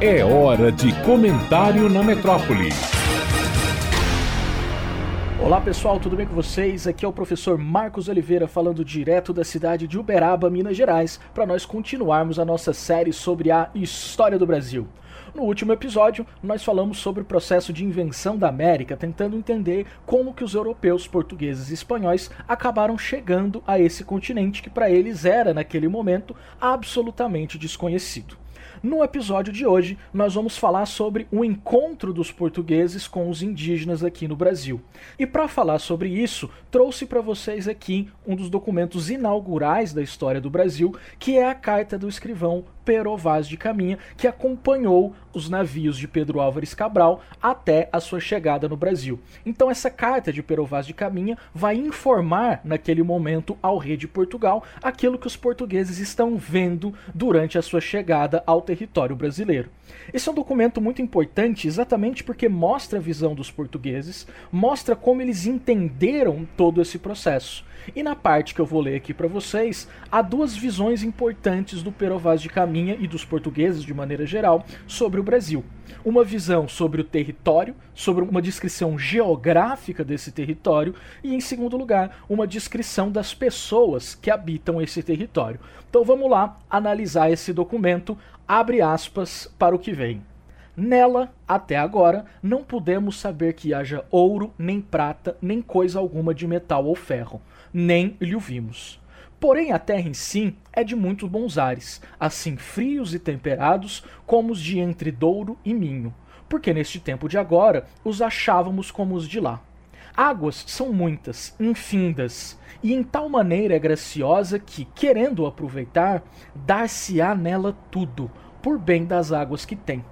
É hora de comentário na metrópole. Olá pessoal, tudo bem com vocês? Aqui é o professor Marcos Oliveira falando direto da cidade de Uberaba, Minas Gerais, para nós continuarmos a nossa série sobre a história do Brasil. No último episódio, nós falamos sobre o processo de invenção da América, tentando entender como que os europeus, portugueses e espanhóis acabaram chegando a esse continente que para eles era naquele momento absolutamente desconhecido. No episódio de hoje, nós vamos falar sobre o encontro dos portugueses com os indígenas aqui no Brasil. E para falar sobre isso, trouxe para vocês aqui um dos documentos inaugurais da história do Brasil, que é a Carta do Escrivão Pero Vaz de Caminha, que acompanhou os navios de Pedro Álvares Cabral até a sua chegada no Brasil. Então essa carta de Pero Vaz de Caminha vai informar naquele momento ao rei de Portugal aquilo que os portugueses estão vendo durante a sua chegada ao território brasileiro. Esse é um documento muito importante exatamente porque mostra a visão dos portugueses, mostra como eles entenderam todo esse processo. E na parte que eu vou ler aqui para vocês, há duas visões importantes do Pero Vaz de Caminha e dos portugueses de maneira geral sobre o Brasil. Uma visão sobre o território, sobre uma descrição geográfica desse território e, em segundo lugar, uma descrição das pessoas que habitam esse território. Então vamos lá analisar esse documento, abre aspas para o que vem. Nela, até agora, não podemos saber que haja ouro, nem prata, nem coisa alguma de metal ou ferro, nem lhe o vimos. Porém, a terra em si é de muitos bons ares, assim frios e temperados como os de entre Douro e Minho, porque neste tempo de agora os achávamos como os de lá. Águas são muitas, infindas, e em tal maneira é graciosa que, querendo aproveitar, dar-se-á nela tudo, por bem das águas que tem.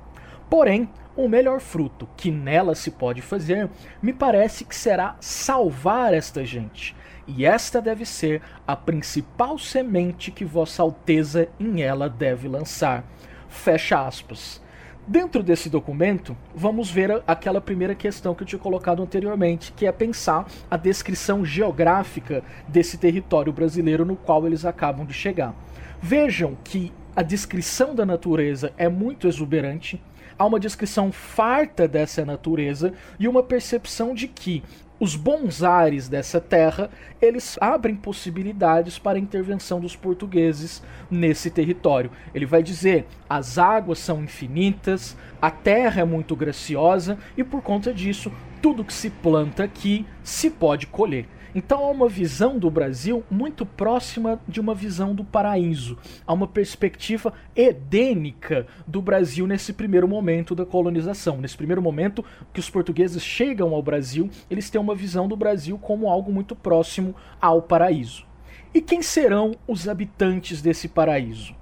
Porém, o melhor fruto que nela se pode fazer, me parece que será salvar esta gente. E esta deve ser a principal semente que Vossa Alteza em ela deve lançar. Fecha aspas. Dentro desse documento, vamos ver aquela primeira questão que eu tinha colocado anteriormente, que é pensar a descrição geográfica desse território brasileiro no qual eles acabam de chegar. Vejam que a descrição da natureza é muito exuberante, há uma descrição farta dessa natureza e uma percepção de que os bons ares dessa terra, eles abrem possibilidades para a intervenção dos portugueses nesse território. Ele vai dizer: as águas são infinitas, a terra é muito graciosa e por conta disso, tudo que se planta aqui se pode colher. Então há uma visão do Brasil muito próxima de uma visão do paraíso. Há uma perspectiva edênica do Brasil nesse primeiro momento da colonização. Nesse primeiro momento que os portugueses chegam ao Brasil, eles têm uma visão do Brasil como algo muito próximo ao paraíso. E quem serão os habitantes desse paraíso?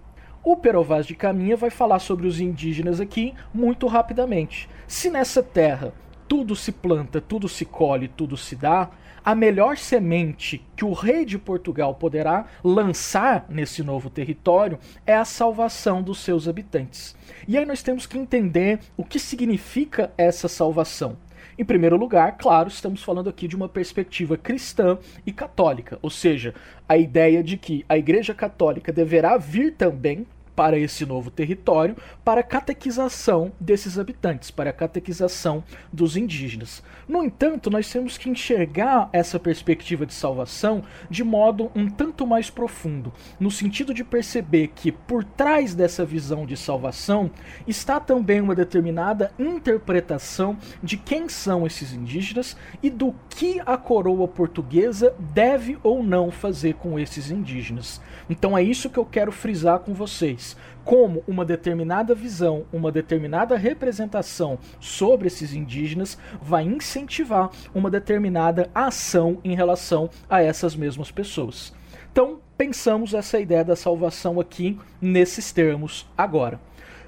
O Perovaz de Caminha vai falar sobre os indígenas aqui muito rapidamente. Se nessa terra tudo se planta, tudo se colhe, tudo se dá, a melhor semente que o rei de Portugal poderá lançar nesse novo território é a salvação dos seus habitantes. E aí nós temos que entender o que significa essa salvação. Em primeiro lugar, claro, estamos falando aqui de uma perspectiva cristã e católica, ou seja, a ideia de que a Igreja Católica deverá vir também para esse novo território para a catequização desses habitantes, para a catequização dos indígenas. No entanto, nós temos que enxergar essa perspectiva de salvação de modo um tanto mais profundo, no sentido de perceber que por trás dessa visão de salvação está também uma determinada interpretação de quem são esses indígenas e do que a coroa portuguesa deve ou não fazer com esses indígenas. Então é isso que eu quero frisar com vocês como uma determinada visão, uma determinada representação sobre esses indígenas vai incentivar uma determinada ação em relação a essas mesmas pessoas. Então, pensamos essa ideia da salvação aqui nesses termos agora.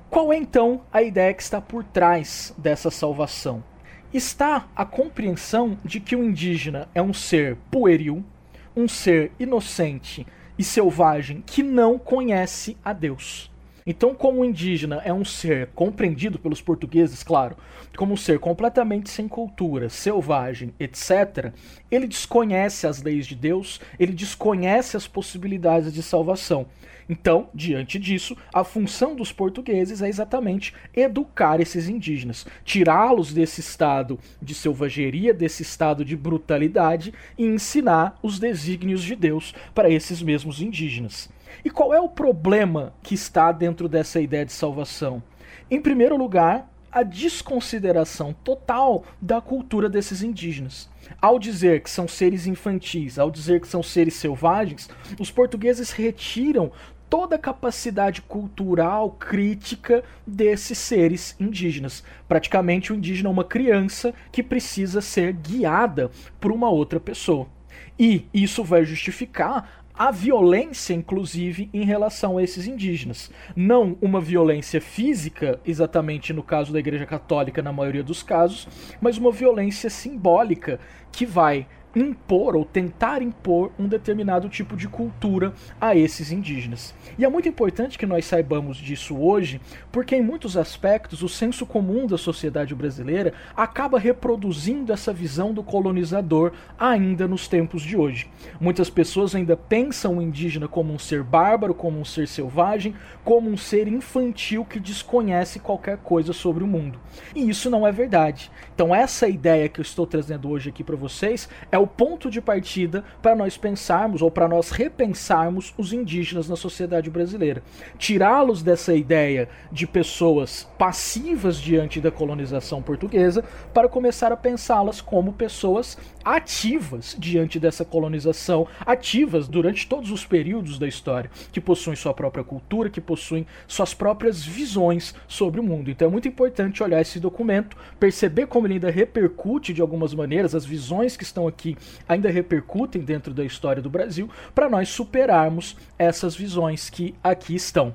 Qual é então a ideia que está por trás dessa salvação? Está a compreensão de que o indígena é um ser pueril, um ser inocente e selvagem que não conhece a Deus. Então, como o indígena é um ser compreendido pelos portugueses, claro, como um ser completamente sem cultura, selvagem, etc., ele desconhece as leis de Deus, ele desconhece as possibilidades de salvação. Então, diante disso, a função dos portugueses é exatamente educar esses indígenas, tirá-los desse estado de selvageria, desse estado de brutalidade e ensinar os desígnios de Deus para esses mesmos indígenas. E qual é o problema que está dentro dessa ideia de salvação? Em primeiro lugar, a desconsideração total da cultura desses indígenas. Ao dizer que são seres infantis, ao dizer que são seres selvagens, os portugueses retiram toda a capacidade cultural crítica desses seres indígenas. Praticamente o indígena é uma criança que precisa ser guiada por uma outra pessoa. E isso vai justificar a violência, inclusive, em relação a esses indígenas. Não uma violência física, exatamente no caso da Igreja Católica, na maioria dos casos, mas uma violência simbólica que vai impor ou tentar impor um determinado tipo de cultura a esses indígenas. E é muito importante que nós saibamos disso hoje, porque em muitos aspectos o senso comum da sociedade brasileira acaba reproduzindo essa visão do colonizador ainda nos tempos de hoje. Muitas pessoas ainda pensam o indígena como um ser bárbaro, como um ser selvagem, como um ser infantil que desconhece qualquer coisa sobre o mundo. E isso não é verdade. Então essa ideia que eu estou trazendo hoje aqui para vocês é o o ponto de partida para nós pensarmos ou para nós repensarmos os indígenas na sociedade brasileira. Tirá-los dessa ideia de pessoas passivas diante da colonização portuguesa para começar a pensá-las como pessoas ativas diante dessa colonização, ativas durante todos os períodos da história, que possuem sua própria cultura, que possuem suas próprias visões sobre o mundo. Então é muito importante olhar esse documento, perceber como ele ainda repercute de algumas maneiras as visões que estão aqui ainda repercutem dentro da história do Brasil, para nós superarmos essas visões que aqui estão.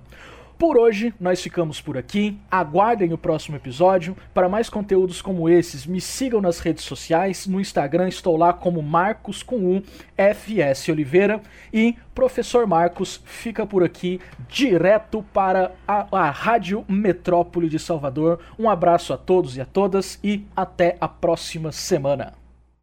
Por hoje, nós ficamos por aqui. Aguardem o próximo episódio. Para mais conteúdos como esses, me sigam nas redes sociais. No Instagram estou lá como Marcos com U, FS Oliveira. E Professor Marcos fica por aqui, direto para a, a Rádio Metrópole de Salvador. Um abraço a todos e a todas e até a próxima semana.